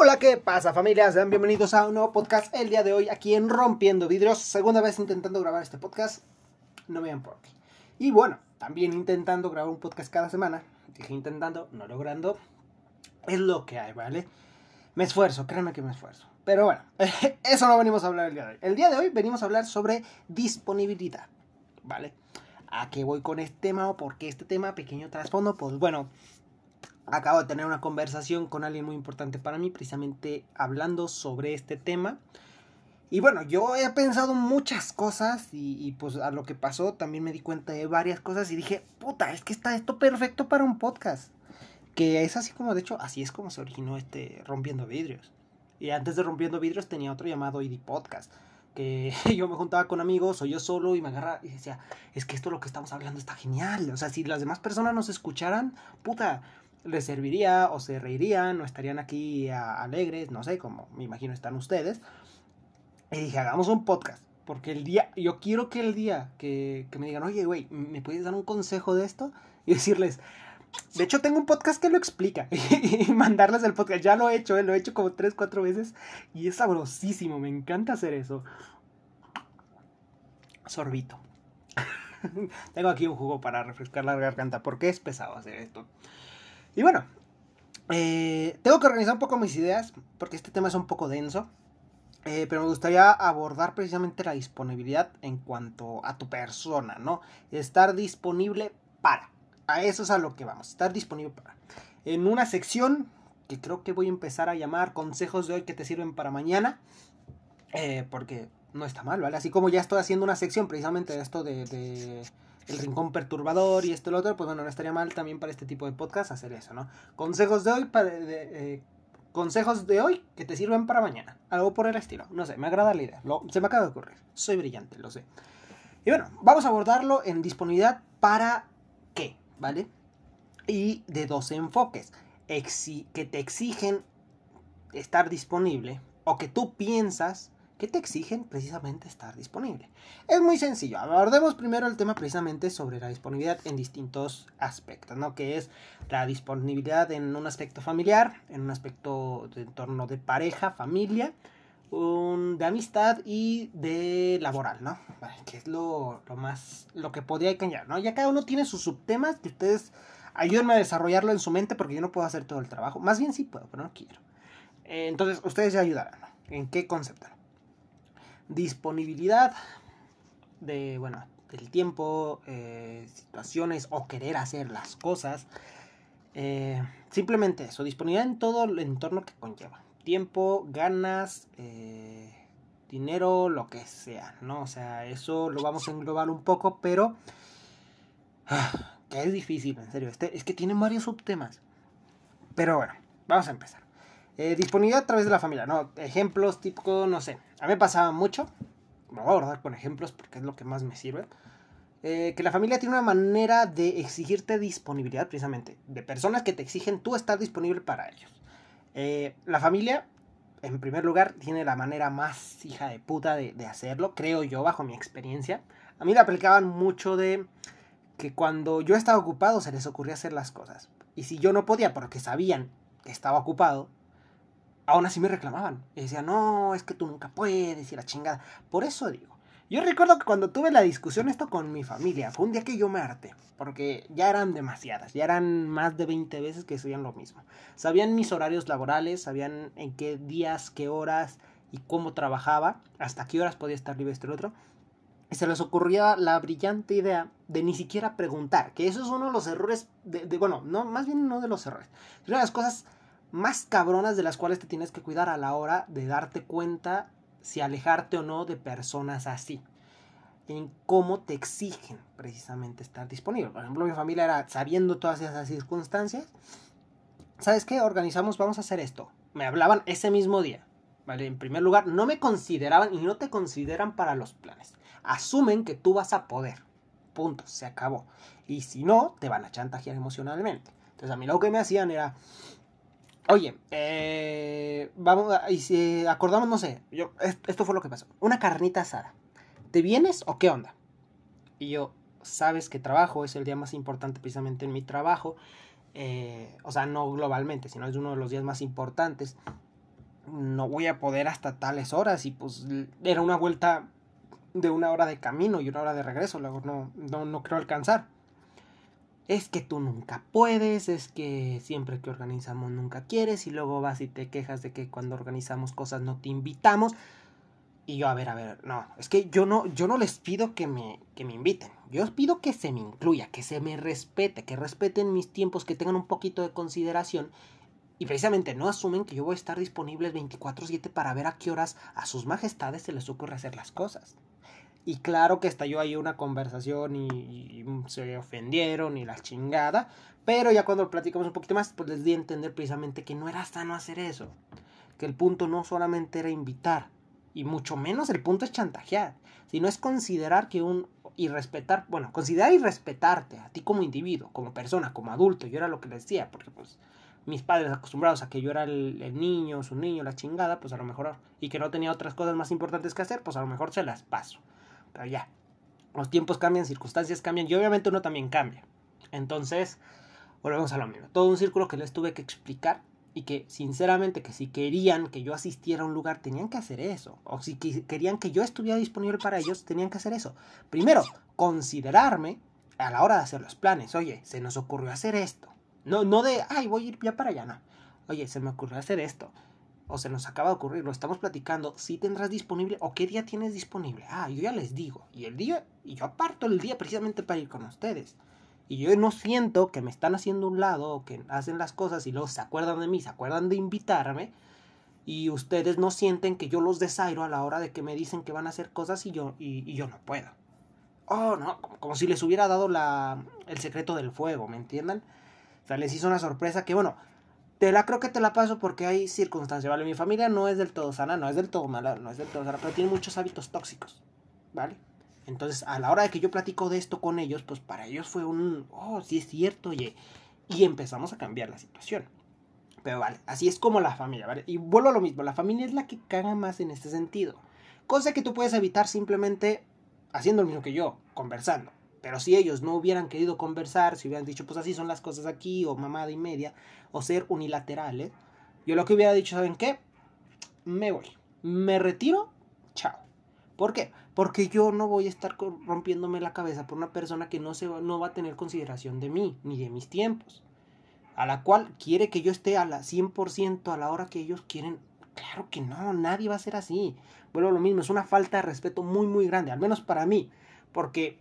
Hola, ¿qué pasa familia? Sean bienvenidos a un nuevo podcast el día de hoy aquí en Rompiendo Vidrios. Segunda vez intentando grabar este podcast, no vean por qué. Y bueno, también intentando grabar un podcast cada semana. Dije intentando, no logrando. Es lo que hay, ¿vale? Me esfuerzo, créanme que me esfuerzo. Pero bueno, eso no venimos a hablar el día de hoy. El día de hoy venimos a hablar sobre disponibilidad, ¿vale? ¿A qué voy con este tema o por qué este tema? Pequeño trasfondo, pues bueno, acabo de tener una conversación con alguien muy importante para mí, precisamente hablando sobre este tema. Y bueno, yo he pensado muchas cosas y, pues a lo que pasó también me di cuenta de varias cosas y dije, puta, es que está esto perfecto para un podcast. Que es así como, de hecho, así es como se originó este Rompiendo Vidrios. Y antes de Rompiendo Vidrios tenía otro llamado ID Podcast. Que yo me juntaba con amigos o yo solo y me agarraba y decía, es que esto lo que estamos hablando está genial. O sea, si las demás personas nos escucharan, puta, les serviría o se reirían o estarían aquí alegres, no sé, como me imagino están ustedes. Y dije, hagamos un podcast. Porque el día, yo quiero que el día que, me digan, oye, güey, ¿me puedes dar un consejo de esto? Y decirles, de hecho tengo un podcast que lo explica. y mandarles el podcast. Ya lo he hecho, ¿eh? lo he hecho como tres, cuatro veces. Y es sabrosísimo, me encanta hacer eso. Sorbito. tengo aquí un jugo para refrescar la garganta. Porque es pesado hacer esto. Y bueno, eh, tengo que organizar un poco mis ideas porque este tema es un poco denso. Eh, pero me gustaría abordar precisamente la disponibilidad en cuanto a tu persona, ¿no? Estar disponible para. A eso es a lo que vamos, estar disponible para. En una sección que creo que voy a empezar a llamar consejos de hoy que te sirven para mañana. Eh, porque no está mal, ¿vale? Así como ya estoy haciendo una sección precisamente de esto de el rincón perturbador y esto y lo otro, pues bueno, no estaría mal también para este tipo de podcast hacer eso, ¿no? Consejos de hoy para... Eh, consejos de hoy que te sirven para mañana. Algo por el estilo. No sé, me agrada la idea. se me acaba de ocurrir. Soy brillante, lo sé. Y bueno, vamos a abordarlo en disponibilidad para qué, ¿vale? Y de dos enfoques. que te exigen estar disponible o que tú piensas que te exigen precisamente estar disponible. Es muy sencillo. Abordemos primero el tema precisamente sobre la disponibilidad en distintos aspectos, ¿no? Que es la disponibilidad en un aspecto familiar, en un aspecto de entorno de pareja, familia, de amistad y de laboral, ¿no? que es lo, más, lo que podría cambiar, ¿no? Ya cada uno tiene sus subtemas que ustedes ayúdenme a desarrollarlo en su mente porque yo no puedo hacer todo el trabajo. Más bien sí puedo, pero no quiero. entonces, ustedes ya ayudarán. ¿En qué concepto? Disponibilidad de, bueno, del tiempo, eh, situaciones o querer hacer las cosas. Eh, simplemente eso, disponibilidad en todo el entorno que conlleva. Tiempo, ganas, eh, dinero, lo que sea, ¿no? O sea, eso lo vamos a englobar un poco, pero... Ah, que es difícil, en serio. Este, es que tiene varios subtemas. Pero bueno, vamos a empezar. Disponibilidad a través de la familia, ¿no? Ejemplos típicos, no sé. A mí me pasaba mucho, me voy a abordar con ejemplos porque es lo que más me sirve, eh, que la familia tiene una manera de exigirte disponibilidad precisamente, de personas que te exigen tú estar disponible para ellos. Eh, la familia, en primer lugar, tiene la manera más hija de puta de, hacerlo, creo yo, bajo mi experiencia. A mí le aplicaban mucho de que cuando yo estaba ocupado se les ocurría hacer las cosas. Y si yo no podía porque sabían que estaba ocupado, aún así me reclamaban. Y decían, no, es que tú nunca puedes y la chingada. Por eso digo. Yo recuerdo que cuando tuve la discusión esto con mi familia, fue un día que yo me harté, porque ya eran demasiadas, ya eran más de 20 veces que hacían lo mismo. Sabían mis horarios laborales, sabían en qué días, qué horas y cómo trabajaba, hasta qué horas podía estar libre este otro. Y se les ocurría la brillante idea de ni siquiera preguntar, que eso es uno de los errores, de, bueno, no, más bien no de los errores, es una de las cosas más cabronas de las cuales te tienes que cuidar a la hora de darte cuenta si alejarte o no de personas así. En cómo te exigen precisamente estar disponible. Por ejemplo, mi familia era sabiendo todas esas circunstancias. ¿Sabes qué? Organizamos, vamos a hacer esto. Me hablaban ese mismo día. ¿Vale? En primer lugar, no me consideraban y no te consideran para los planes. Asumen que tú vas a poder. Punto, se acabó. Y si no, te van a chantajear emocionalmente. Entonces a mí lo que me hacían era, Oye, eh, vamos, y si acordamos, no sé, yo, esto fue lo que pasó. Una carnita asada. ¿Te vienes o qué onda? Y yo, sabes que trabajo, es el día más importante precisamente en mi trabajo. Eh, o sea, no globalmente, sino es uno de los días más importantes. no voy a poder hasta tales horas y pues era una vuelta de una hora de camino y una hora de regreso, luego no, no, no creo alcanzar. Es que tú nunca puedes, es que siempre que organizamos nunca quieres y luego vas y te quejas de que cuando organizamos cosas no te invitamos. Y yo, a ver, a ver, no, es que yo no, yo no les pido que me, que me inviten. Yo pido que se me incluya, que se me respete, que respeten mis tiempos, que tengan un poquito de consideración. Y precisamente no asumen que yo voy a estar disponible 24/7 para ver a qué horas a sus majestades se les ocurre hacer las cosas. Y claro que estalló ahí una conversación y, se ofendieron y la chingada. Pero ya cuando platicamos un poquito más, pues les di a entender precisamente que no era sano hacer eso. Que el punto no solamente era invitar, y mucho menos el punto es chantajear, sino es considerar que un y respetar, bueno, considerar y respetarte a ti como individuo, como persona, como adulto, yo era lo que les decía, porque pues mis padres acostumbrados a que yo era el, el, niño, su niño, la chingada, pues a lo mejor, y que no tenía otras cosas más importantes que hacer, pues a lo mejor se las paso. Pero ya, los tiempos cambian, circunstancias cambian, y obviamente uno también cambia. Entonces, volvemos a lo mismo. Todo un círculo que les tuve que explicar y que sinceramente que si querían que yo asistiera a un lugar tenían que hacer eso o si querían que yo estuviera disponible para ellos tenían que hacer eso primero considerarme a la hora de hacer los planes oye se nos ocurrió hacer esto no no de ay voy a ir ya para allá no oye se me ocurrió hacer esto o se nos acaba de ocurrir lo estamos platicando si tendrás disponible o qué día tienes disponible ah yo ya les digo y el día y yo aparto el día precisamente para ir con ustedes y yo no siento que me están haciendo un lado o que hacen las cosas y luego se acuerdan de mí, se acuerdan de invitarme y ustedes no sienten que yo los desairo a la hora de que me dicen que van a hacer cosas y yo, y, yo no puedo. Oh, no, como, como, si les hubiera dado la, el secreto del fuego, ¿me entiendan? O sea, les hizo una sorpresa que, bueno, te la creo que te la paso porque hay circunstancias, ¿vale? Mi familia no es del todo sana, no es del todo mala, no es del todo sana, pero tiene muchos hábitos tóxicos, ¿vale? Entonces, a la hora de que yo platico de esto con ellos, pues para ellos fue un, oh, sí es cierto, oye. Y empezamos a cambiar la situación. Pero vale, así es como la familia, ¿vale? Y vuelvo a lo mismo, la familia es la que caga más en este sentido. Cosa que tú puedes evitar simplemente haciendo lo mismo que yo, conversando. Pero si ellos no hubieran querido conversar, si hubieran dicho, pues así son las cosas aquí, o mamada y media, o ser unilaterales, yo lo que hubiera dicho, ¿saben qué? Me voy. Me retiro, chao. ¿Por qué? Porque yo no voy a estar rompiéndome la cabeza por una persona que no, se va, no va a tener consideración de mí, ni de mis tiempos. A la cual quiere que yo esté a la 100% a la hora que ellos quieren. Claro que no, nadie va a ser así. Bueno, lo mismo, es una falta de respeto muy, muy grande, al menos para mí. Porque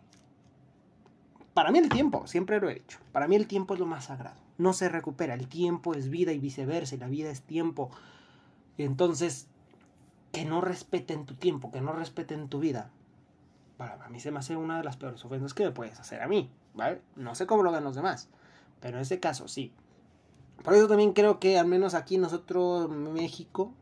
para mí el tiempo, siempre lo he dicho, para mí el tiempo es lo más sagrado. No se recupera, el tiempo es vida y viceversa, y la vida es tiempo. Entonces, que no respeten tu tiempo, que no respeten tu vida. Para mí se me hace una de las peores ofensas que me puedes hacer a mí, ¿vale? No sé cómo lo ven los demás, pero en este caso sí. Por eso también creo que al menos aquí nosotros, México,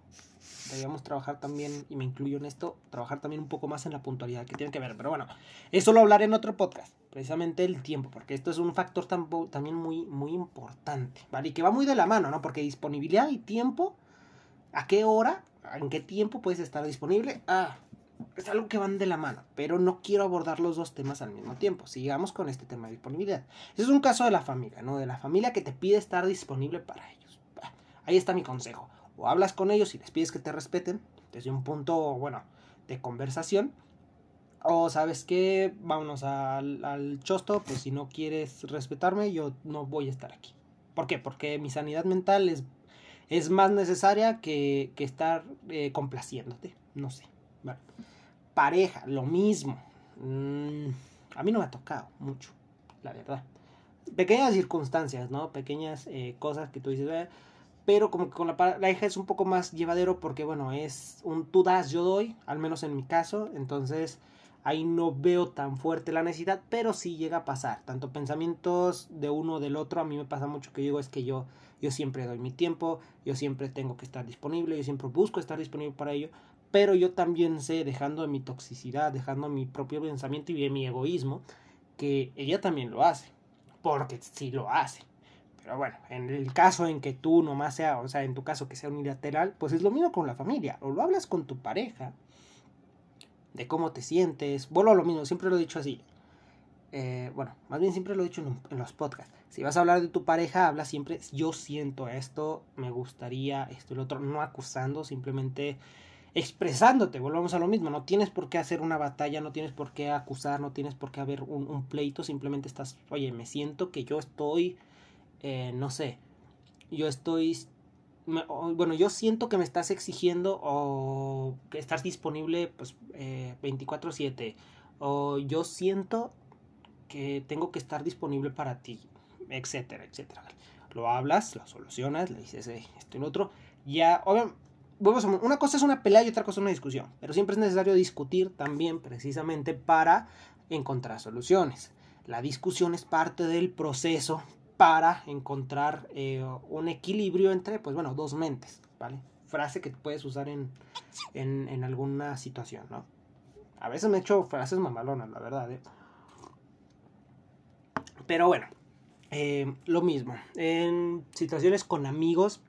deberíamos trabajar también, y me incluyo en esto, trabajar también un poco más en la puntualidad que tiene que ver. Pero bueno, eso lo hablaré en otro podcast, precisamente el tiempo, porque esto es un factor también muy, muy importante, ¿vale? Y que va muy de la mano, ¿no? Porque disponibilidad y tiempo, ¿a qué hora? ¿En qué tiempo puedes estar disponible? Ah, es algo que van de la mano, pero no quiero abordar los dos temas al mismo tiempo. Sigamos con este tema de disponibilidad. Ese es un caso de la familia, ¿no? De la familia que te pide estar disponible para ellos. Ahí está mi consejo. O hablas con ellos y les pides que te respeten desde un punto, bueno, de conversación. O sabes qué, vámonos al, al chosto, pues si no quieres respetarme, yo no voy a estar aquí. ¿Por qué? Porque mi sanidad mental es es más necesaria que, que estar eh, complaciéndote. No sé. Bueno. Pareja, lo mismo. Mm, a mí no me ha tocado mucho, la verdad. Pequeñas circunstancias, ¿no? Pequeñas eh, cosas que tú dices, eh, pero como que con la pareja es un poco más llevadero porque, bueno, es un tú das, yo doy, al menos en mi caso. Entonces, ahí no veo tan fuerte la necesidad, pero sí llega a pasar. Tanto pensamientos de uno o del otro, a mí me pasa mucho que digo es que yo, yo siempre doy mi tiempo, yo siempre tengo que estar disponible, yo siempre busco estar disponible para ello, pero yo también sé, dejando de mi toxicidad, dejando mi propio pensamiento y mi egoísmo, que ella también lo hace, porque sí lo hace. Pero bueno, en el caso en que tú nomás sea, o sea, en tu caso que sea unilateral, pues es lo mismo con la familia, o lo hablas con tu pareja, de cómo te sientes. Vuelvo a lo mismo, siempre lo he dicho así. eh, bueno, más bien siempre lo he dicho en, los podcasts. Si vas a hablar de tu pareja, habla siempre, yo siento esto, me gustaría esto y lo otro, no acusando, simplemente expresándote, volvamos a lo mismo, no tienes por qué hacer una batalla, no tienes por qué acusar, no tienes por qué haber un pleito, simplemente estás, oye, me siento que yo estoy, eh, no sé, yo estoy, bueno, yo siento que me estás exigiendo o que estás disponible pues eh, 24/7 o yo siento que tengo que estar disponible para ti, etcétera, etcétera. Lo hablas, lo solucionas, le dices eh, esto y otro, ya, obviamente, una cosa es una pelea y otra cosa es una discusión, pero siempre es necesario discutir también precisamente para encontrar soluciones. La discusión es parte del proceso para encontrar eh, un equilibrio entre, pues bueno, dos mentes, ¿vale? Frase que puedes usar en, en, en alguna situación, ¿no? A veces me he hecho frases mamalonas, la verdad, ¿eh? Pero bueno, eh, lo mismo. En situaciones con amigos,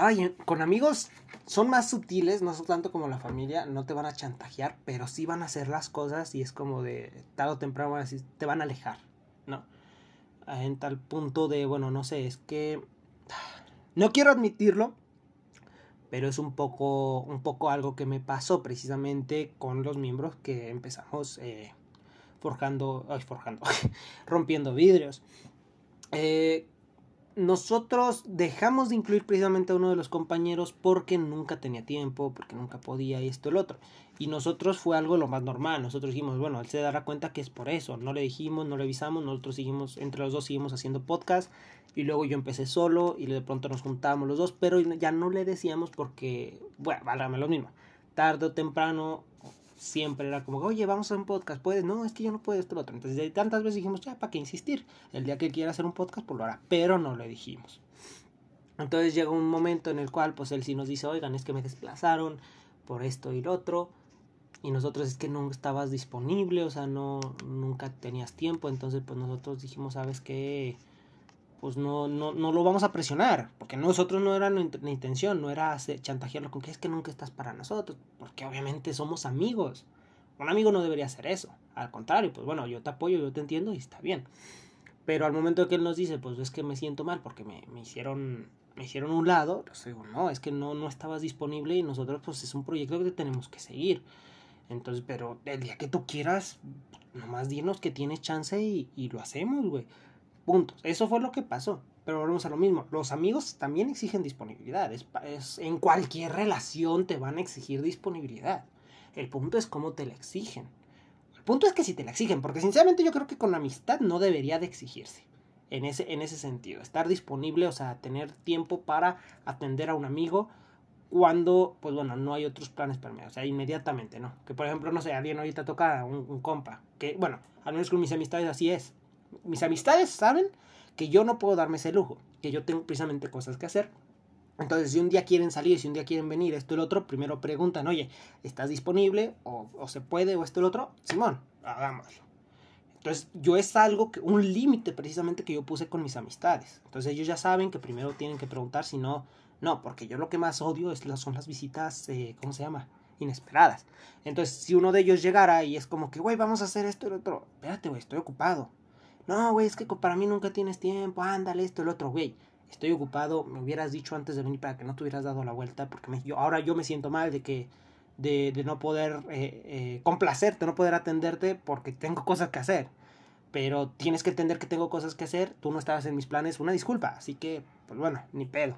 Ay, con amigos son más sutiles, no son tanto como la familia, no te van a chantajear, pero sí van a hacer las cosas y es como de tarde o temprano te van a alejar, ¿no? En tal punto de, bueno, no sé, es que no quiero admitirlo, pero es un poco, un poco algo que me pasó precisamente con los miembros que empezamos eh, forjando, ay, forjando, rompiendo vidrios. Eh, nosotros dejamos de incluir precisamente a uno de los compañeros porque nunca tenía tiempo, porque nunca podía y esto el otro. Y nosotros fue algo lo más normal. Nosotros dijimos, bueno, él se dará cuenta que es por eso. No le dijimos, no le avisamos, nosotros seguimos, entre los dos seguimos haciendo podcast. Y luego yo empecé solo y de pronto nos juntábamos los dos, pero ya no le decíamos porque, bueno, válgame lo mismo. Tarde o temprano siempre era como, oye, vamos a un podcast, ¿puedes? No, es que yo no puedo esto lo otro. Entonces, de tantas veces dijimos, ya, ¿para qué insistir? El día que quiera hacer un podcast, pues lo hará, pero no le dijimos. Entonces llega un momento en el cual, pues él sí nos dice, oigan, es que me desplazaron por esto y lo otro. Y nosotros es que no estabas disponible, o sea, no, nunca tenías tiempo. Entonces, pues nosotros dijimos, ¿sabes qué? Pues no, no, no lo vamos a presionar, porque nosotros no era nuestra intención, no era chantajearlo con que es que nunca estás para nosotros, porque obviamente somos amigos. Un amigo no debería hacer eso, al contrario, pues bueno, yo te apoyo, yo te entiendo y está bien. Pero al momento que él nos dice, pues es que me siento mal porque me, me hicieron me hicieron un lado, pues digo, no, es que no, no estabas disponible y nosotros pues es un proyecto que tenemos que seguir. Entonces, pero el día que tú quieras, nomás dinos que tienes chance y, y lo hacemos, güey. Puntos. Eso fue lo que pasó. Pero volvemos a lo mismo. Los amigos también exigen disponibilidad. Es, en cualquier relación te van a exigir disponibilidad. El punto es cómo te la exigen. El punto es que si te la exigen, porque sinceramente yo creo que con amistad no debería de exigirse. En ese, en ese sentido. Estar disponible, o sea, tener tiempo para atender a un amigo cuando, pues bueno, no hay otros planes para mí. O sea, inmediatamente, ¿no? Que por ejemplo, no sé, alguien ahorita toca un, un compa. Que, bueno, al menos con mis amistades así es mis amistades saben que yo no puedo darme ese lujo, que yo tengo precisamente cosas que hacer. Entonces, si un día quieren salir, si un día quieren venir, esto y lo otro, primero preguntan, oye, ¿estás disponible? O, se puede, o esto y lo otro. Simón, hagámoslo. Entonces, yo es algo, que, un límite precisamente que yo puse con mis amistades. Entonces, ellos ya saben que primero tienen que preguntar, si no, no, porque yo lo que más odio es, son las visitas, eh, ¿cómo se llama? Inesperadas. Entonces, si uno de ellos llegara y es como que, güey, vamos a hacer esto y lo otro, espérate, güey, estoy ocupado. No, güey, es que para mí nunca tienes tiempo, ándale, esto, el otro, güey. Estoy ocupado, me hubieras dicho antes de venir para que no te hubieras dado la vuelta, porque ahora yo me siento mal de que, de, de no poder eh, eh, complacerte, no poder atenderte, porque tengo cosas que hacer. Pero tienes que entender que tengo cosas que hacer, tú no estabas en mis planes, una disculpa, así que, pues bueno, ni pedo.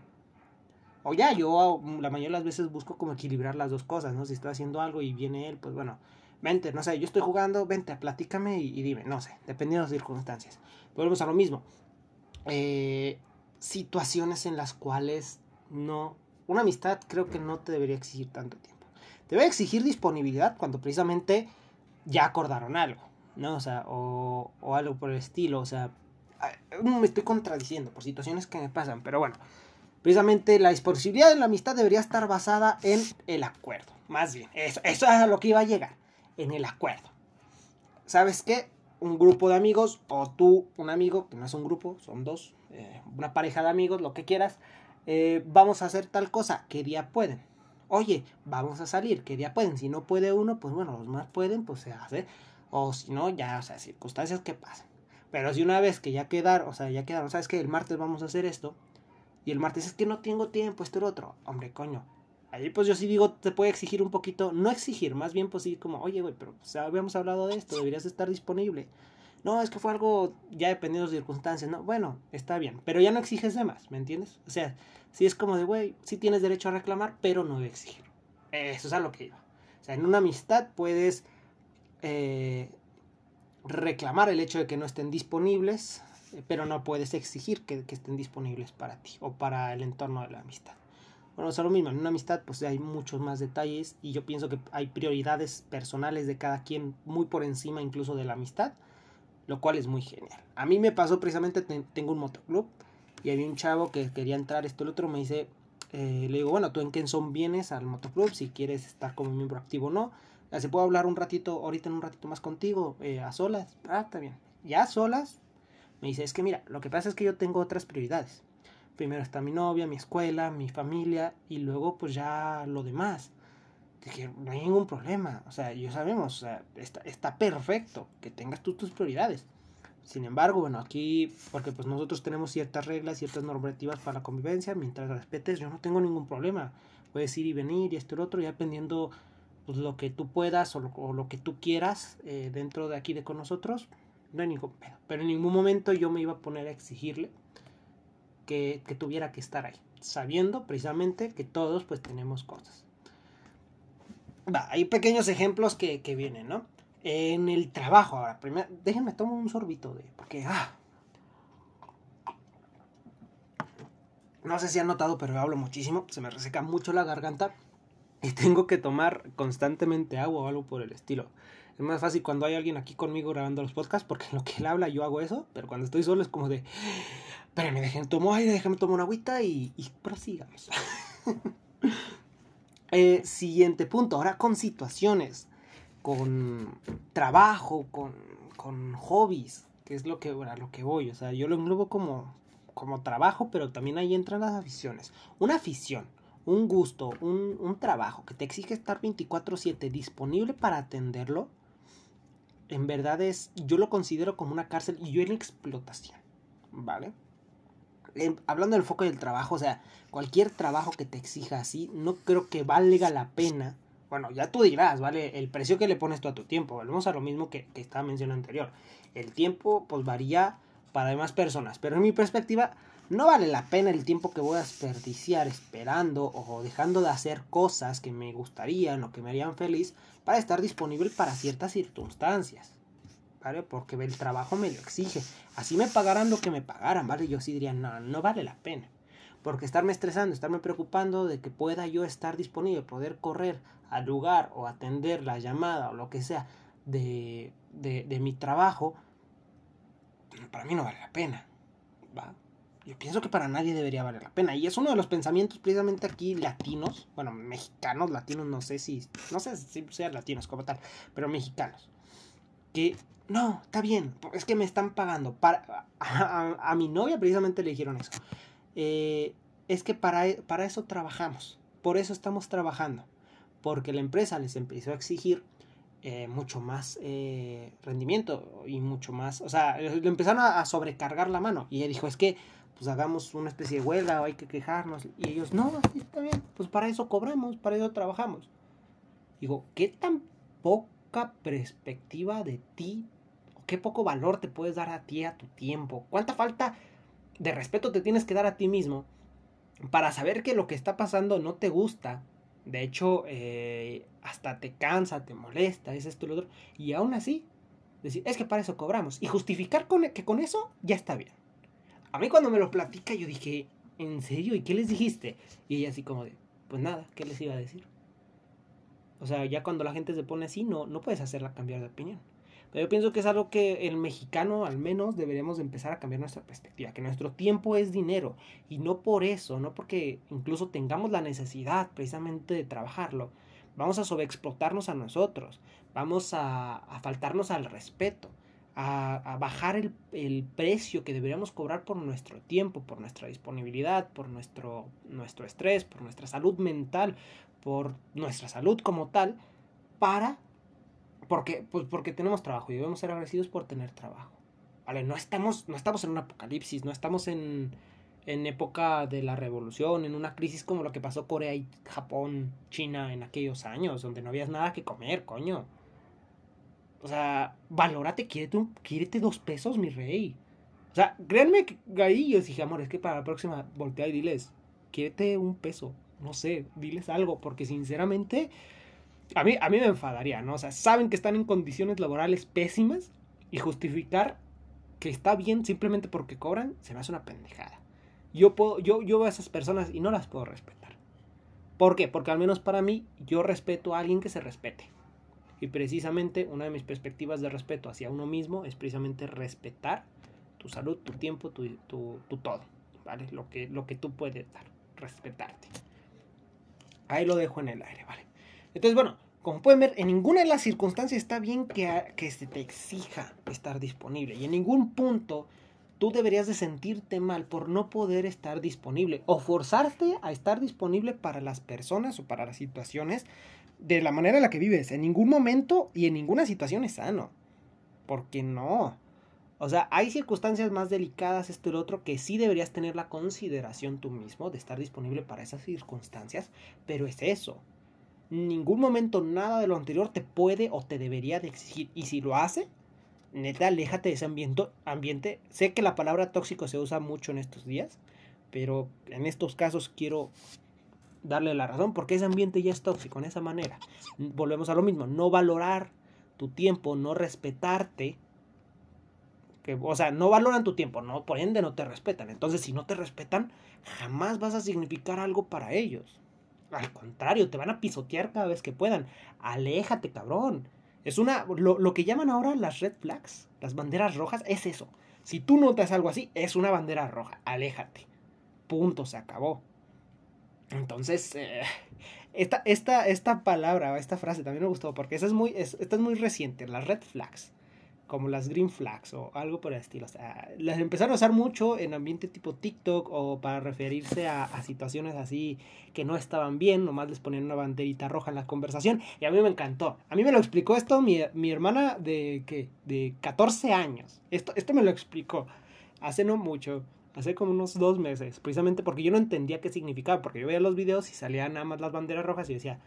O ya, yo la mayoría de las veces busco como equilibrar las dos cosas, ¿no? Si estoy haciendo algo y viene él, pues bueno, vente, no sé, yo estoy jugando, vente, platícame y, dime, no sé, dependiendo de las circunstancias. Volvemos a lo mismo. Eh, situaciones en las cuales no, una amistad creo que no te debería exigir tanto tiempo. Te debe exigir disponibilidad cuando precisamente ya acordaron algo, ¿no? O sea, o, o algo por el estilo, o sea, me estoy contradiciendo por situaciones que me pasan, pero bueno, precisamente la disponibilidad de la amistad debería estar basada en el acuerdo, más bien, eso, eso es a lo que iba a llegar en el acuerdo. ¿Sabes qué? Un grupo de amigos o tú, un amigo, que no es un grupo, son dos, eh, una pareja de amigos, lo que quieras, eh, vamos a hacer tal cosa, ¿qué día pueden? Oye, vamos a salir, ¿qué día pueden? Si no puede uno, pues bueno, los más pueden, pues se hace. O si no, ya, o sea, circunstancias que pasan. Pero si una vez que ya quedaron, o sea, ya quedaron, ¿sabes que El martes vamos a hacer esto. Y el martes es que no tengo tiempo, esto y otro. Hombre, coño. Ahí pues yo sí digo, te puede exigir un poquito, no exigir, más bien pues sí como, oye, güey, pero pues, habíamos hablado de esto, deberías estar disponible. No, es que fue algo ya dependiendo de circunstancias, ¿no? Bueno, está bien, pero ya no exiges de más, ¿me entiendes? O sea, sí es como de, güey, sí tienes derecho a reclamar, pero no de exigir. Eso es a lo que iba. O sea, en una amistad puedes eh, reclamar el hecho de que no estén disponibles, pero no puedes exigir que, estén disponibles para ti o para el entorno de la amistad. Bueno, es lo mismo, en una amistad pues hay muchos más detalles y yo pienso que hay prioridades personales de cada quien muy por encima incluso de la amistad, lo cual es muy genial. A mí me pasó precisamente, tengo un motoclub y había un chavo que quería entrar, esto el otro me dice, eh, le digo, bueno, tú en qué son vienes al motoclub, si quieres estar como miembro activo o no, ¿Se puedo hablar un ratito, ahorita en un ratito más contigo, eh, a solas? Ah, está bien. Ya a solas, me dice, es que mira, lo que pasa es que yo tengo otras prioridades. Primero está mi novia, mi escuela, mi familia y luego pues ya lo demás. Dije, no hay ningún problema. O sea, yo sabemos, o sea, está, está perfecto que tengas tú tus prioridades. Sin embargo, bueno, aquí, porque pues nosotros tenemos ciertas reglas, ciertas normativas para la convivencia, mientras respetes, yo no tengo ningún problema. Puedes ir y venir y esto y lo otro, ya dependiendo pues, lo que tú puedas o lo, que tú quieras eh, dentro de aquí de con nosotros, no hay ningún pedo. Pero en ningún momento yo me iba a poner a exigirle que, tuviera que estar ahí, sabiendo precisamente que todos pues tenemos cosas. Va, hay pequeños ejemplos que, vienen, ¿no? En el trabajo, ahora, primero, déjenme tomar un sorbito de, porque, ah, no sé si han notado, pero hablo muchísimo, se me reseca mucho la garganta y tengo que tomar constantemente agua o algo por el estilo. Es más fácil cuando hay alguien aquí conmigo grabando los podcasts porque en lo que él habla yo hago eso, pero cuando estoy solo es como de, espérenme, déjenme tomar aire, tomar una agüita y, y prosigamos. Eh, siguiente punto, ahora con situaciones, con trabajo, con, con hobbies, que es lo que, bueno, lo que voy, o sea, yo lo englobo como, como trabajo, pero también ahí entran las aficiones. Una afición un gusto, un, trabajo que te exige estar 24/7 disponible para atenderlo, en verdad es, yo lo considero como una cárcel y yo en explotación, ¿vale? Hablando del foco del trabajo, o sea, cualquier trabajo que te exija así, no creo que valga la pena. Bueno, ya tú dirás, ¿vale? El precio que le pones tú a tu tiempo. Volvemos a lo mismo que, que estaba mencionando anterior. El tiempo, pues varía para demás personas. Pero en mi perspectiva, no vale la pena el tiempo que voy a desperdiciar esperando o dejando de hacer cosas que me gustarían o que me harían feliz para estar disponible para ciertas circunstancias. ¿Vale? Porque el trabajo me lo exige. Así me pagaran lo que me pagaran, ¿vale? Yo sí diría, no, no vale la pena. Porque estarme estresando, estarme preocupando de que pueda yo estar disponible, poder correr al lugar o atender la llamada o lo que sea de, de, de mi trabajo, para mí no vale la pena. ¿va? Yo pienso que para nadie debería valer la pena. Y es uno de los pensamientos precisamente aquí latinos, bueno, mexicanos, latinos, no sé si, no sé si sean latinos como tal, pero mexicanos. Que, no, está bien, es que me están pagando. Para, a, mi novia precisamente le dijeron eso. Eh, es que para, para eso trabajamos, por eso estamos trabajando. Porque la empresa les empezó a exigir eh, mucho más eh, rendimiento y mucho más, o sea, le empezaron a, a sobrecargar la mano. Y ella dijo, es que pues hagamos una especie de huelga o hay que quejarnos. Y ellos, no, está bien, pues para eso cobramos, para eso trabajamos. Digo, ¿qué tan poca perspectiva de ti, qué poco valor te puedes dar a ti, a tu tiempo? ¿Cuánta falta de respeto te tienes que dar a ti mismo para saber que lo que está pasando no te gusta? De hecho, eh, hasta te cansa, te molesta, es esto y lo otro. Y aún así, decir, es que para eso cobramos. Y justificar con, que con eso ya está bien. A mí cuando me lo platica yo dije, ¿en serio? ¿Y qué les dijiste? Y ella así como de, pues nada, ¿qué les iba a decir? O sea, ya cuando la gente se pone así, no, no puedes hacerla cambiar de opinión. Pero yo pienso que es algo que el mexicano al menos deberíamos empezar a cambiar nuestra perspectiva, que nuestro tiempo es dinero y no por eso, no porque incluso tengamos la necesidad precisamente de trabajarlo, vamos a sobreexplotarnos a nosotros, vamos a, a faltarnos al respeto a, bajar el, precio que deberíamos cobrar por nuestro tiempo, por nuestra disponibilidad, por nuestro, nuestro estrés, por nuestra salud mental, por nuestra salud como tal, para porque, pues porque tenemos trabajo y debemos ser agradecidos por tener trabajo. Vale, no estamos, no estamos en un apocalipsis, no estamos en, en época de la revolución, en una crisis como lo que pasó Corea y Japón, China en aquellos años, donde no habías nada que comer, coño. O sea, valórate, quiérete, dos pesos, mi rey. O sea, créanme que ahí yo dije, amor, es que para la próxima voltea y diles, quiérete un peso. No sé, diles algo, porque sinceramente a mí, a mí me enfadaría, ¿no? O sea, saben que están en condiciones laborales pésimas y justificar que está bien simplemente porque cobran se me hace una pendejada. Yo, puedo, yo, yo veo a esas personas y no las puedo respetar. ¿Por qué? Porque al menos para mí yo respeto a alguien que se respete. Y precisamente una de mis perspectivas de respeto hacia uno mismo es precisamente respetar tu salud, tu tiempo, tu, tu, todo, ¿vale? Lo que, lo que tú puedes dar, respetarte. Ahí lo dejo en el aire, ¿vale? Entonces, bueno, como pueden ver, en ninguna de las circunstancias está bien que, que se te exija estar disponible. Y en ningún punto tú deberías de sentirte mal por no poder estar disponible o forzarte a estar disponible para las personas o para las situaciones de la manera en la que vives. En ningún momento y en ninguna situación es sano. Porque no. O sea, hay circunstancias más delicadas, esto y lo otro, que sí deberías tener la consideración tú mismo de estar disponible para esas circunstancias, pero es eso. Ningún momento nada de lo anterior te puede o te debería de exigir. Y si lo hace, neta, aléjate de ese ambiente, ambiente. Sé que la palabra tóxico se usa mucho en estos días, pero en estos casos quiero darle la razón porque ese ambiente ya es tóxico en esa manera. Volvemos a lo mismo, no valorar tu tiempo, no respetarte. Que, o sea, no valoran tu tiempo, no, por ende no te respetan. Entonces, si no te respetan, jamás vas a significar algo para ellos. Al contrario, te van a pisotear cada vez que puedan. Aléjate, cabrón. Es una. Lo, lo que llaman ahora las red flags, las banderas rojas, es eso. Si tú notas algo así, es una bandera roja. Aléjate. Punto, se acabó. Entonces, eh, esta, esta, esta palabra, esta frase también me gustó porque esa es muy, esta es muy reciente, las red flags, como las green flags o algo por el estilo. O sea, las empezaron a usar mucho en ambiente tipo TikTok o para referirse a, situaciones así que no estaban bien, nomás les ponían una banderita roja en la conversación y a mí me encantó. A mí me lo explicó esto mi, mi hermana de, ¿qué? de 14 años. Esto, esto me lo explicó hace no mucho hace como unos dos meses, precisamente porque yo no entendía qué significaba, porque yo veía los videos y salían nada más las banderas rojas y decía,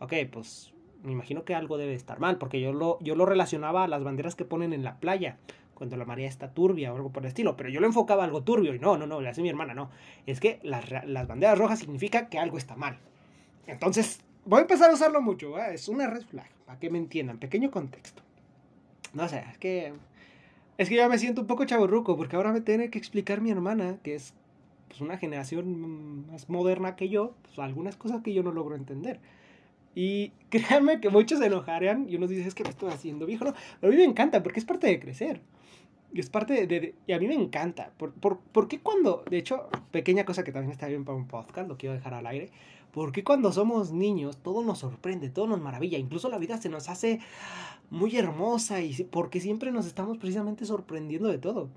ok, pues me imagino que algo debe estar mal, porque yo lo, yo lo relacionaba a las banderas que ponen en la playa, cuando la marea está turbia o algo por el estilo, pero yo lo enfocaba a algo turbio y no, no, no, le hace mi hermana, no, es que las, las banderas rojas significa que algo está mal. Entonces, voy a empezar a usarlo mucho, es una red flag, para que me entiendan, pequeño contexto. No sé, es que es que ya me siento un poco chaburruco, porque ahora me tiene que explicar mi hermana, que es pues, una generación más moderna que yo, pues, algunas cosas que yo no logro entender. Y créanme que muchos se enojarían y uno dice, es que me estoy haciendo viejo, ¿no? Pero a mí me encanta, porque es parte de crecer. Y es parte de, y a mí me encanta. ¿Por, por, por qué cuando, de hecho, pequeña cosa que también está bien para un podcast, lo quiero dejar al aire, ¿por qué cuando somos niños todo nos sorprende, todo nos maravilla? Incluso la vida se nos hace muy hermosa y porque siempre nos estamos precisamente sorprendiendo de todo.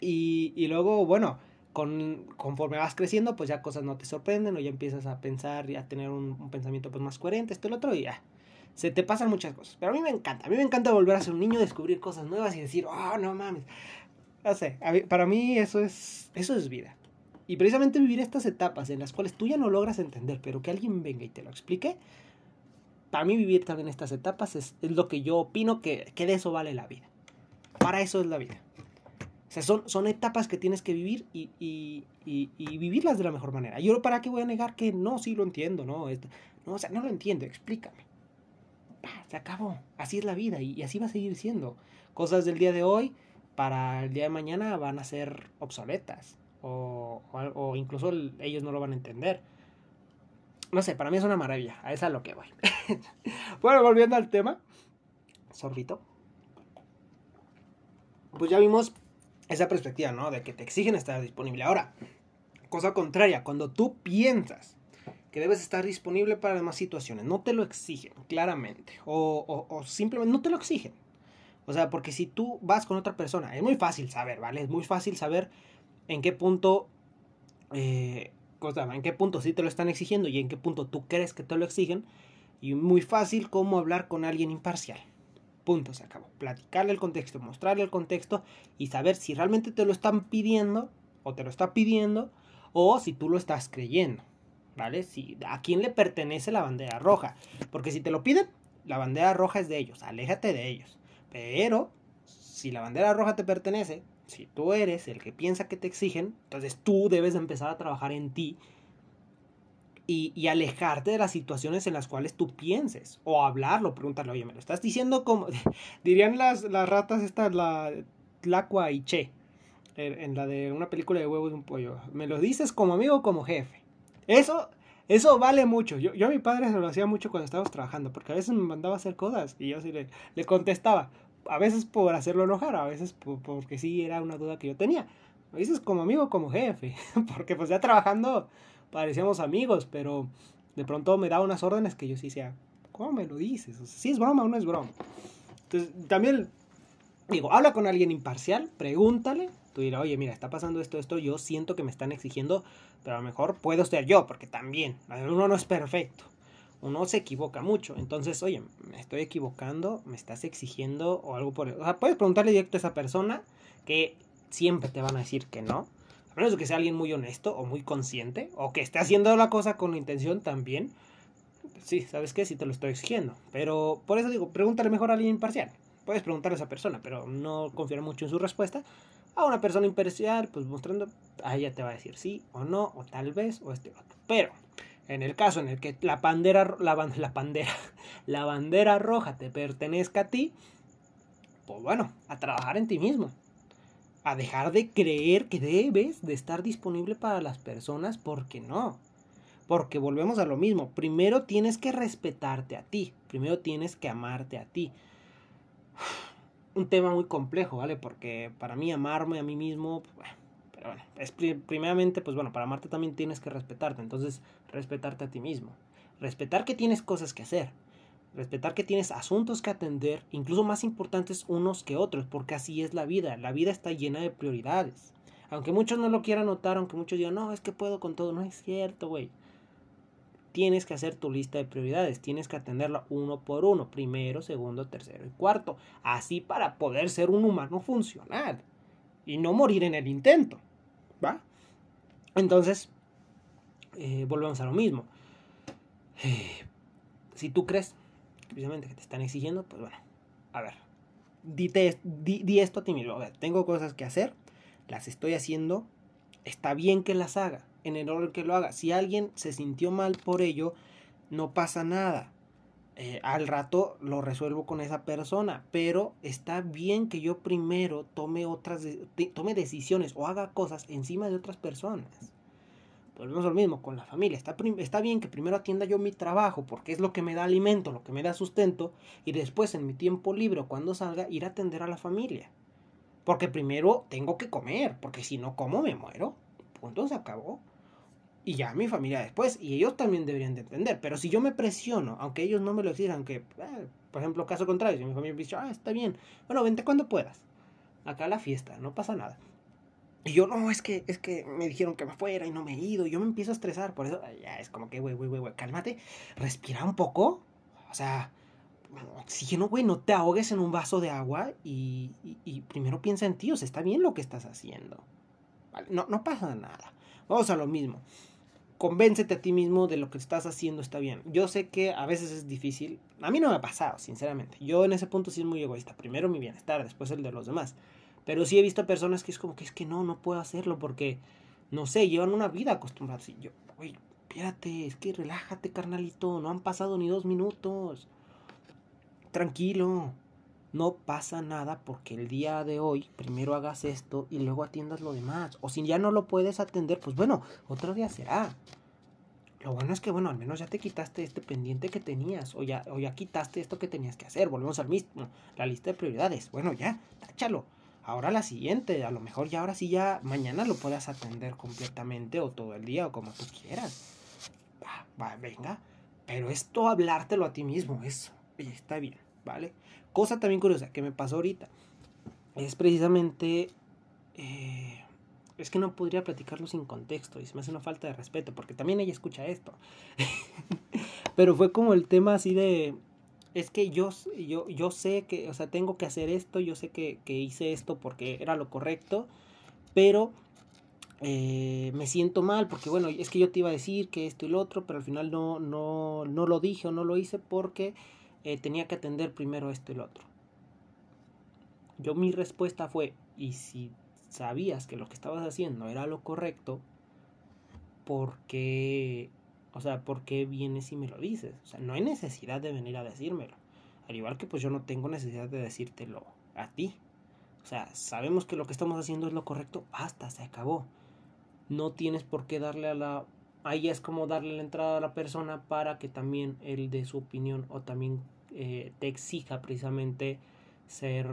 Y, y luego, bueno, con, conforme vas creciendo, pues ya cosas no te sorprenden o ya empiezas a pensar y a tener un, pensamiento pues más coherente, esto y lo otro y ya. Se te pasan muchas cosas. Pero a mí me encanta. A mí me encanta volver a ser un niño, descubrir cosas nuevas y decir, oh, no mames. No sé, para mí eso es, eso es vida. Y precisamente vivir estas etapas en las cuales tú ya no logras entender, pero que alguien venga y te lo explique, para mí vivir también estas etapas es, lo que yo opino que, que, de eso vale la vida. Para eso es la vida. O sea, son, son etapas que tienes que vivir y, y, y, vivirlas de la mejor manera. Yo para qué voy a negar que no, sí lo entiendo, no, no o sea, no lo entiendo, explícame. se acabó. Así es la vida y, así va a seguir siendo. Cosas del día de hoy para el día de mañana van a ser obsoletas o, o, o incluso ellos no lo van a entender no sé, para mí es una maravilla. A esa es lo que voy. bueno, volviendo al tema. Sorbito. Pues ya vimos esa perspectiva, ¿no? De que te exigen estar disponible. Ahora, cosa contraria, cuando tú piensas que debes estar disponible para demás situaciones, no te lo exigen, claramente. O, o, simplemente no te lo exigen. O sea, porque si tú vas con otra persona, es muy fácil saber, ¿vale? Es muy fácil saber en qué punto eh, en qué punto sí te lo están exigiendo y en qué punto tú crees que te lo exigen, Y muy fácil como hablar con alguien imparcial. Punto, se acabó. Platicarle el contexto, mostrarle el contexto y saber si realmente te lo están pidiendo o te lo está pidiendo o si tú lo estás creyendo. ¿Vale? Si, ¿A quién le pertenece la bandera roja? Porque si te lo piden, la bandera roja es de ellos, aléjate de ellos. Pero si la bandera roja te pertenece, si tú eres el que piensa que te exigen, entonces tú debes empezar a trabajar en ti y, alejarte de las situaciones en las cuales tú pienses. O hablarlo, preguntarle, oye, me lo estás diciendo como... Dirían las, las ratas estas, la Tlacua y Che, en la de una película de huevos de un pollo. Me lo dices como amigo o como jefe. Eso, eso vale mucho. Yo, yo a mi padre se lo hacía mucho cuando estábamos trabajando, porque a veces me mandaba hacer cosas y yo sí le, le contestaba. A veces por hacerlo enojar, a veces porque sí era una duda que yo tenía. Me dices como amigo como jefe, porque pues ya trabajando parecíamos amigos, pero de pronto me daba unas órdenes que yo sí decía, ¿cómo me lo dices? si es broma o no es broma. Entonces, también digo, habla con alguien imparcial, pregúntale, tú dirás, oye, mira, está pasando esto, esto, yo siento que me están exigiendo, pero a lo mejor puedo ser yo, porque también, uno no es perfecto, uno se equivoca mucho, entonces, oye, me estoy equivocando, me estás exigiendo o algo por. O sea, puedes preguntarle directo a esa persona que siempre te van a decir que no, a menos que sea alguien muy honesto o muy consciente, o que esté haciendo la cosa con la intención también. Sí, ¿sabes qué? Sí te lo estoy exigiendo. Pero por eso digo, pregúntale mejor a alguien imparcial. Puedes preguntarle a esa persona, pero no confiar mucho en su respuesta. A una persona imparcial, pues mostrando, a ella te va a decir sí o no, o tal vez, o este otro. Pero, en el caso en el que la bandera, la, bandera, la bandera roja te pertenezca a ti, pues bueno, a trabajar en ti mismo. A dejar de creer que debes de estar disponible para las personas porque no. Porque volvemos a lo mismo. Primero tienes que respetarte a ti. Primero tienes que amarte a ti un tema muy complejo, ¿vale? Porque para mí amarme a mí mismo, pues, pero bueno, es primeramente, pues bueno, para amarte también tienes que respetarte, entonces respetarte a ti mismo, respetar que tienes cosas que hacer, respetar que tienes asuntos que atender, incluso más importantes unos que otros, porque así es la vida, la vida está llena de prioridades. Aunque muchos no lo quieran notar, aunque muchos digan, no, es que puedo con todo, no es cierto, güey. Tienes que hacer tu lista de prioridades, tienes que atenderla uno por uno, primero, segundo, tercero y cuarto, así para poder ser un humano funcional. Y no morir en el intento, ¿va? Entonces, eh, volvemos a lo mismo. Eh, si tú crees, precisamente, que te están exigiendo, pues bueno, a ver, di, di esto a ti mismo, a ver, tengo cosas que hacer, las estoy haciendo, está bien que las haga, en el orden que lo haga. Si alguien se sintió mal por ello, no pasa nada. Eh, al rato lo resuelvo con esa persona, pero está bien que yo primero tome otras tome decisiones o haga cosas encima de otras personas. Volvemos lo mismo con la familia. Está, está bien que primero atienda yo mi trabajo porque es lo que me da alimento, lo que me da sustento, y después en mi tiempo libre cuando salga ir a atender a la familia. Porque primero tengo que comer, porque si no como me muero. Punto, se acabó y ya mi familia después. Y ellos también deberían de entender. Pero si yo me presiono, aunque ellos no me lo exijan, que, eh, por ejemplo, caso contrario, si mi familia me dice, ah, está bien, bueno, vente cuando puedas. Acá la fiesta, no pasa nada. Y yo, no, es que, es que me dijeron que me fuera y no me he ido. Y yo me empiezo a estresar. Por eso, ya es como que, güey, güey, güey, cálmate. Respira un poco. O sea, oxígeno, güey, no te ahogues en un vaso de agua. Y, y, primero piensa en ti. O sea, está bien lo que estás haciendo. No, no pasa nada. Vamos a lo mismo convéncete a ti mismo de lo que estás haciendo está bien. Yo sé que a veces es difícil. A mí no me ha pasado, sinceramente. Yo en ese punto sí es muy egoísta. Primero mi bienestar, después el de los demás. Pero sí he visto personas que es como que es que no, no puedo hacerlo porque, no sé, llevan una vida acostumbrada. Y yo, güey, espérate, es que relájate, carnalito. No han pasado ni dos minutos. Tranquilo. No pasa nada porque el día de hoy primero hagas esto y luego atiendas lo demás. O si ya no lo puedes atender, pues bueno, otro día será. Lo bueno es que, bueno, al menos ya te quitaste este pendiente que tenías. O ya, o ya quitaste esto que tenías que hacer. Volvemos al mismo. La lista de prioridades. Bueno, ya, táchalo. Ahora la siguiente. A lo mejor ya ahora sí ya mañana lo puedas atender completamente. O todo el día o como tú quieras. Va, va, venga. Pero esto hablártelo a ti mismo. Eso. Está bien, ¿vale? Cosa también curiosa que me pasó ahorita es precisamente... Eh, es que no podría platicarlo sin contexto y se me hace una falta de respeto porque también ella escucha esto. pero fue como el tema así de, es que yo, yo, yo sé que, o sea, tengo que hacer esto, yo sé que, que hice esto porque era lo correcto, pero eh, me siento mal porque, bueno, es que yo te iba a decir que esto y lo otro, pero al final no, no, no lo dije o no lo hice porque eh, tenía que atender primero esto y lo otro. Yo mi respuesta fue, y si sabías que lo que estabas haciendo era lo correcto, ¿por qué o sea, ¿por qué vienes y me lo dices? O sea, no hay necesidad de venir a decírmelo. Al igual que pues yo no tengo necesidad de decírtelo a ti. O sea, sabemos que lo que estamos haciendo es lo correcto, basta, se acabó. No tienes por qué darle a la... Ahí es como darle la entrada a la persona para que también él dé su opinión o también eh, te exija precisamente ser,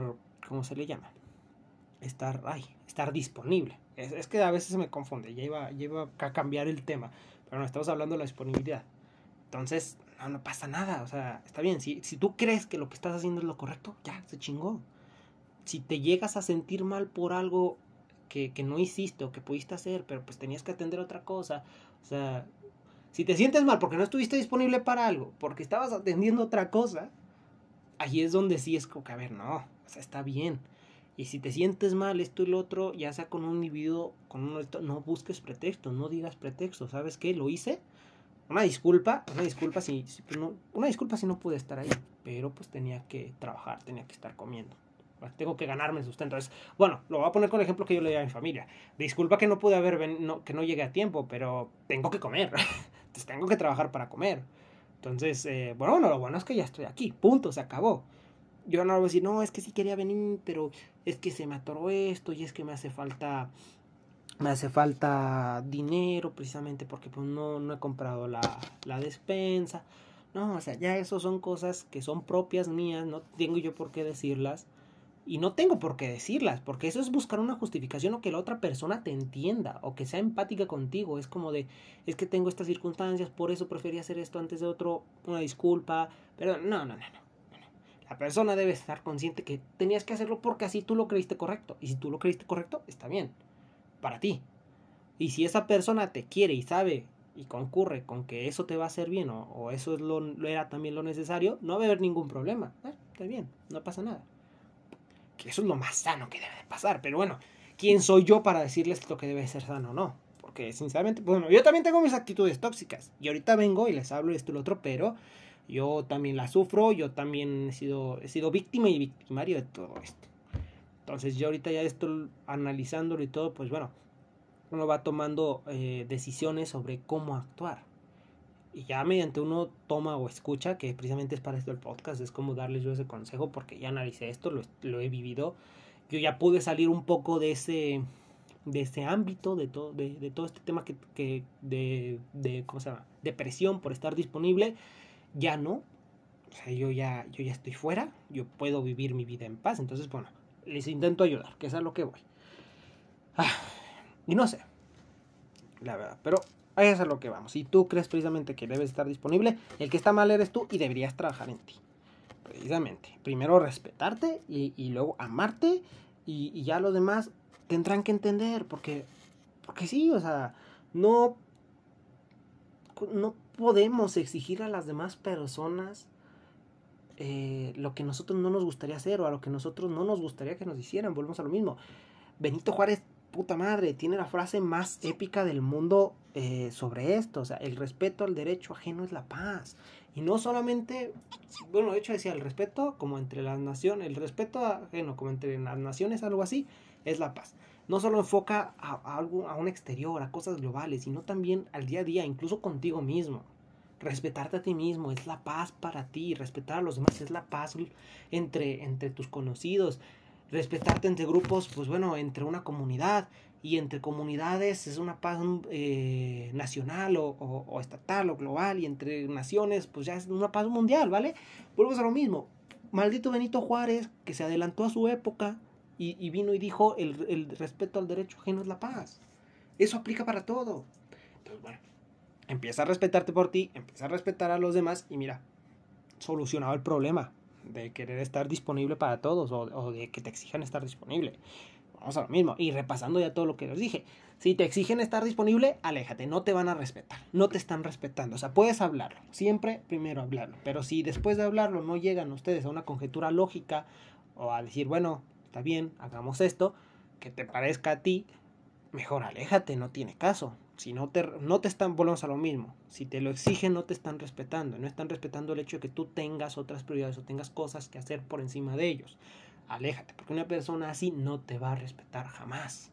¿cómo se le llama? Estar, ay, estar disponible. Es, que a veces se me confunde, ya iba, ya a cambiar el tema. Pero no estamos hablando de la disponibilidad. Entonces, no, no pasa nada. O sea, está bien. Si, si tú crees que lo que estás haciendo es lo correcto, ya, se chingó. Si te llegas a sentir mal por algo que, que no hiciste o que pudiste hacer, pero pues tenías que atender otra cosa. O sea, si te sientes mal porque no estuviste disponible para algo, porque estabas atendiendo otra cosa, ahí es donde sí es como que, a ver, no, o sea, está bien. Y si te sientes mal, esto y lo otro, ya sea con un individuo, con uno no busques pretextos, no digas pretextos. ¿Sabes qué? Lo hice. Una disculpa, una disculpa si, pues no, una disculpa si no pude estar ahí, pero pues tenía que trabajar, tenía que estar comiendo. Tengo que ganarme el sustento. Entonces, bueno, lo voy a poner con el ejemplo que yo le di a mi familia. Disculpa que no pude haber no, que no llegué a tiempo, pero tengo que comer. Entonces tengo que trabajar para comer. Entonces, eh, bueno, lo bueno es que ya estoy aquí. Punto, se acabó yo no voy a decir, no, es que sí quería venir, pero es que se me atoró esto y es que me hace falta me hace falta dinero precisamente porque pues no, no he comprado la, la despensa. No, o sea, ya eso son cosas que son propias mías, no tengo yo por qué decirlas. Y no tengo por qué decirlas, porque eso es buscar una justificación o que la otra persona te entienda o que sea empática contigo. Es como de, es que tengo estas circunstancias, por eso preferí hacer esto antes de otro, una disculpa. Pero no, no, no, no. La persona debe estar consciente que tenías que hacerlo porque así tú lo creíste correcto. Y si tú lo creíste correcto, está bien. Para ti. Y si esa persona te quiere y sabe y concurre con que eso te va a hacer bien o, eso es lo, era también lo necesario, no va a haber ningún problema. Eh, está bien, no pasa nada. Eso es lo más sano que debe de pasar. Pero bueno, ¿quién soy yo para decirles lo que debe ser sano o no? Porque sinceramente, bueno, yo también tengo mis actitudes tóxicas. Y ahorita vengo y les hablo esto y lo otro, pero yo también la sufro, yo también he sido, he sido víctima y victimario de todo esto. Entonces yo ahorita ya esto analizándolo y todo, pues bueno, uno va tomando eh, decisiones sobre cómo actuar. Y ya mediante uno toma o escucha, que precisamente es para esto el podcast, es como darles yo ese consejo porque ya analicé esto, lo, lo he vivido. Yo ya pude salir un poco de ese, de ese ámbito, de todo, de, todo este tema que, que de, de, ¿cómo se llama? Depresión por estar disponible ya no. O sea, yo ya, yo ya estoy fuera, yo puedo vivir mi vida en paz. Entonces, bueno, les intento ayudar, que es a lo que voy. Ah, y no sé, la verdad, pero ahí es a lo que vamos. Si tú crees precisamente que debes estar disponible, el que está mal eres tú y deberías trabajar en ti. Precisamente. Primero respetarte y, luego amarte y, y, ya los demás tendrán que entender porque, porque sí, o sea, no, no podemos exigir a las demás personas eh, lo que nosotros no nos gustaría hacer o a lo que nosotros no nos gustaría que nos hicieran. Volvemos a lo mismo. Benito Juárez, puta madre, tiene la frase más épica del mundo eh, sobre esto. O sea, el respeto al derecho ajeno es la paz. Y no solamente, bueno, de hecho decía, el respeto como entre las naciones, el respeto ajeno como entre las naciones, algo así, es la paz no solo enfoca a, algo, a un exterior, a cosas globales, sino también al día a día, incluso contigo mismo. Respetarte a ti mismo es la paz para ti, respetar a los demás es la paz entre, entre tus conocidos, respetarte entre grupos, pues bueno, entre una comunidad y entre comunidades es una paz eh, nacional o, o, estatal o global y entre naciones pues ya es una paz mundial, ¿vale? Vuelvo a lo mismo. Maldito Benito Juárez, que se adelantó a su época, y, vino y dijo, el, el, respeto al derecho ajeno es la paz. Eso aplica para todo. Entonces, bueno, empieza a respetarte por ti, empieza a respetar a los demás y mira, solucionado el problema de querer estar disponible para todos o, de que te exijan estar disponible. vamos a lo mismo. Y repasando ya todo lo que les dije. Si te exigen estar disponible, aléjate, no te van a respetar, no te están respetando. O sea, puedes hablarlo, siempre primero hablarlo. Pero si después de hablarlo no llegan ustedes a una conjetura lógica o a decir, bueno, está bien, hagamos esto, que te parezca a ti, mejor aléjate, no tiene caso. Si no te, no te están, volvemos a lo mismo. Si te lo exigen, no te están respetando. No están respetando el hecho de que tú tengas otras prioridades o tengas cosas que hacer por encima de ellos. Aléjate, porque una persona así no te va a respetar jamás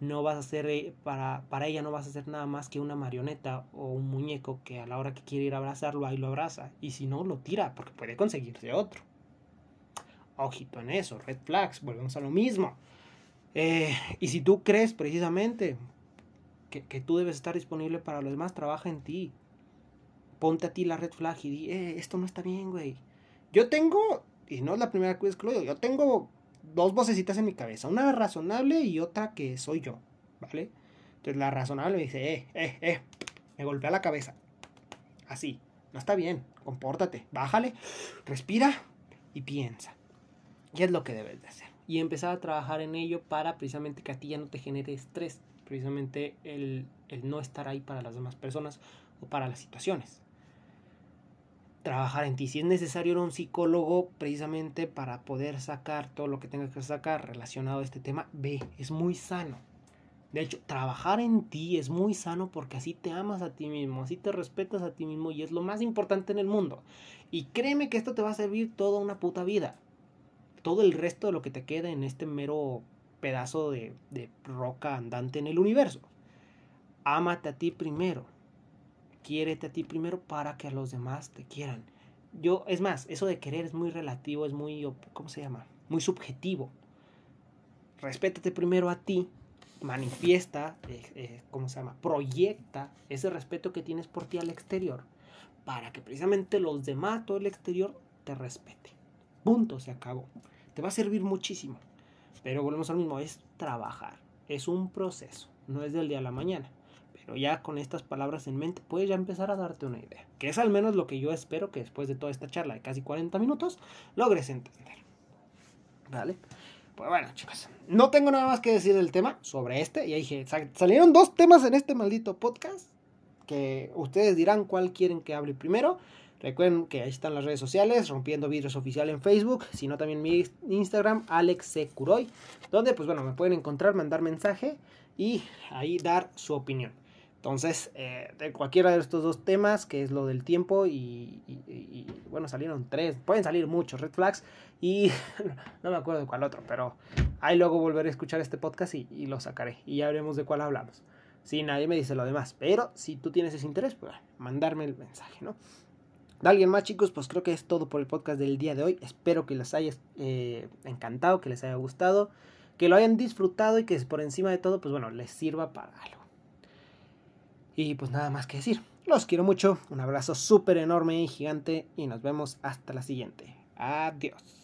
no vas a ser, eh, para, para ella no vas a ser nada más que una marioneta o un muñeco que a la hora que quiere ir a abrazarlo, ahí lo abraza. Y si no, lo tira, porque puede conseguirse otro. Ojito en eso, red flags, volvemos a lo mismo. Eh, y si tú crees precisamente que, tú debes estar disponible para los demás, trabaja en ti. Ponte a ti la red flag y di, eh, esto no está bien, güey. Yo tengo, y no es la primera que lo digo, yo tengo dos vocecitas en mi cabeza, una razonable y otra que soy yo, ¿vale? Entonces la razonable me dice, eh, eh, eh, me golpea la cabeza. Así, no está bien, compórtate, bájale, respira y piensa. Y es lo que debes de hacer. Y empezar a trabajar en ello para precisamente que a ti ya no te genere estrés, precisamente el, el no estar ahí para las demás personas o para las situaciones trabajar en ti. Si es necesario ir a un psicólogo precisamente para poder sacar todo lo que tengas que sacar relacionado a este tema, ve, es muy sano. De hecho, trabajar en ti es muy sano porque así te amas a ti mismo, así te respetas a ti mismo y es lo más importante en el mundo. Y créeme que esto te va a servir toda una puta vida. Todo el resto de lo que te queda en este mero pedazo de, de roca andante en el universo. Ámate a ti primero quiérete a ti primero para que a los demás te quieran. Yo, es más, eso de querer es muy relativo, es muy, ¿cómo se llama? Muy subjetivo. Respétate primero a ti, manifiesta, eh, eh, ¿cómo se llama? Proyecta ese respeto que tienes por ti al exterior para que precisamente los demás, todo el exterior, te respete. Punto, se acabó. Te va a servir muchísimo. Pero volvemos al mismo, es trabajar. Es un proceso, no es del día a la mañana ya con estas palabras en mente puedes ya empezar a darte una idea. Que es al menos lo que yo espero que después de toda esta charla de casi 40 minutos logres entender. ¿Vale? Pues bueno, chicos, no tengo nada más que decir del tema sobre este. Ya dije, salieron dos temas en este maldito podcast que ustedes dirán cuál quieren que hable primero. Recuerden que ahí están las redes sociales, Rompiendo Vidrios Oficial en Facebook, sino también mi Instagram, Alex C. donde pues bueno, me pueden encontrar, mandar mensaje y ahí dar su opinión. Entonces, eh, de cualquiera de estos dos temas, que es lo del tiempo y, bueno, salieron tres, pueden salir muchos red flags y no me acuerdo de cuál otro, pero ahí luego volveré a escuchar este podcast y, lo sacaré y ya veremos de cuál hablamos. Si nadie me dice lo demás, pero si tú tienes ese interés, pues mandarme el mensaje, ¿no? De alguien más, chicos, pues creo que es todo por el podcast del día de hoy. Espero que les haya eh, encantado, que les haya gustado, que lo hayan disfrutado y que por encima de todo, pues bueno, les sirva para algo. Y pues nada más que decir. Los quiero mucho. Un abrazo súper enorme y gigante. Y nos vemos hasta la siguiente. Adiós.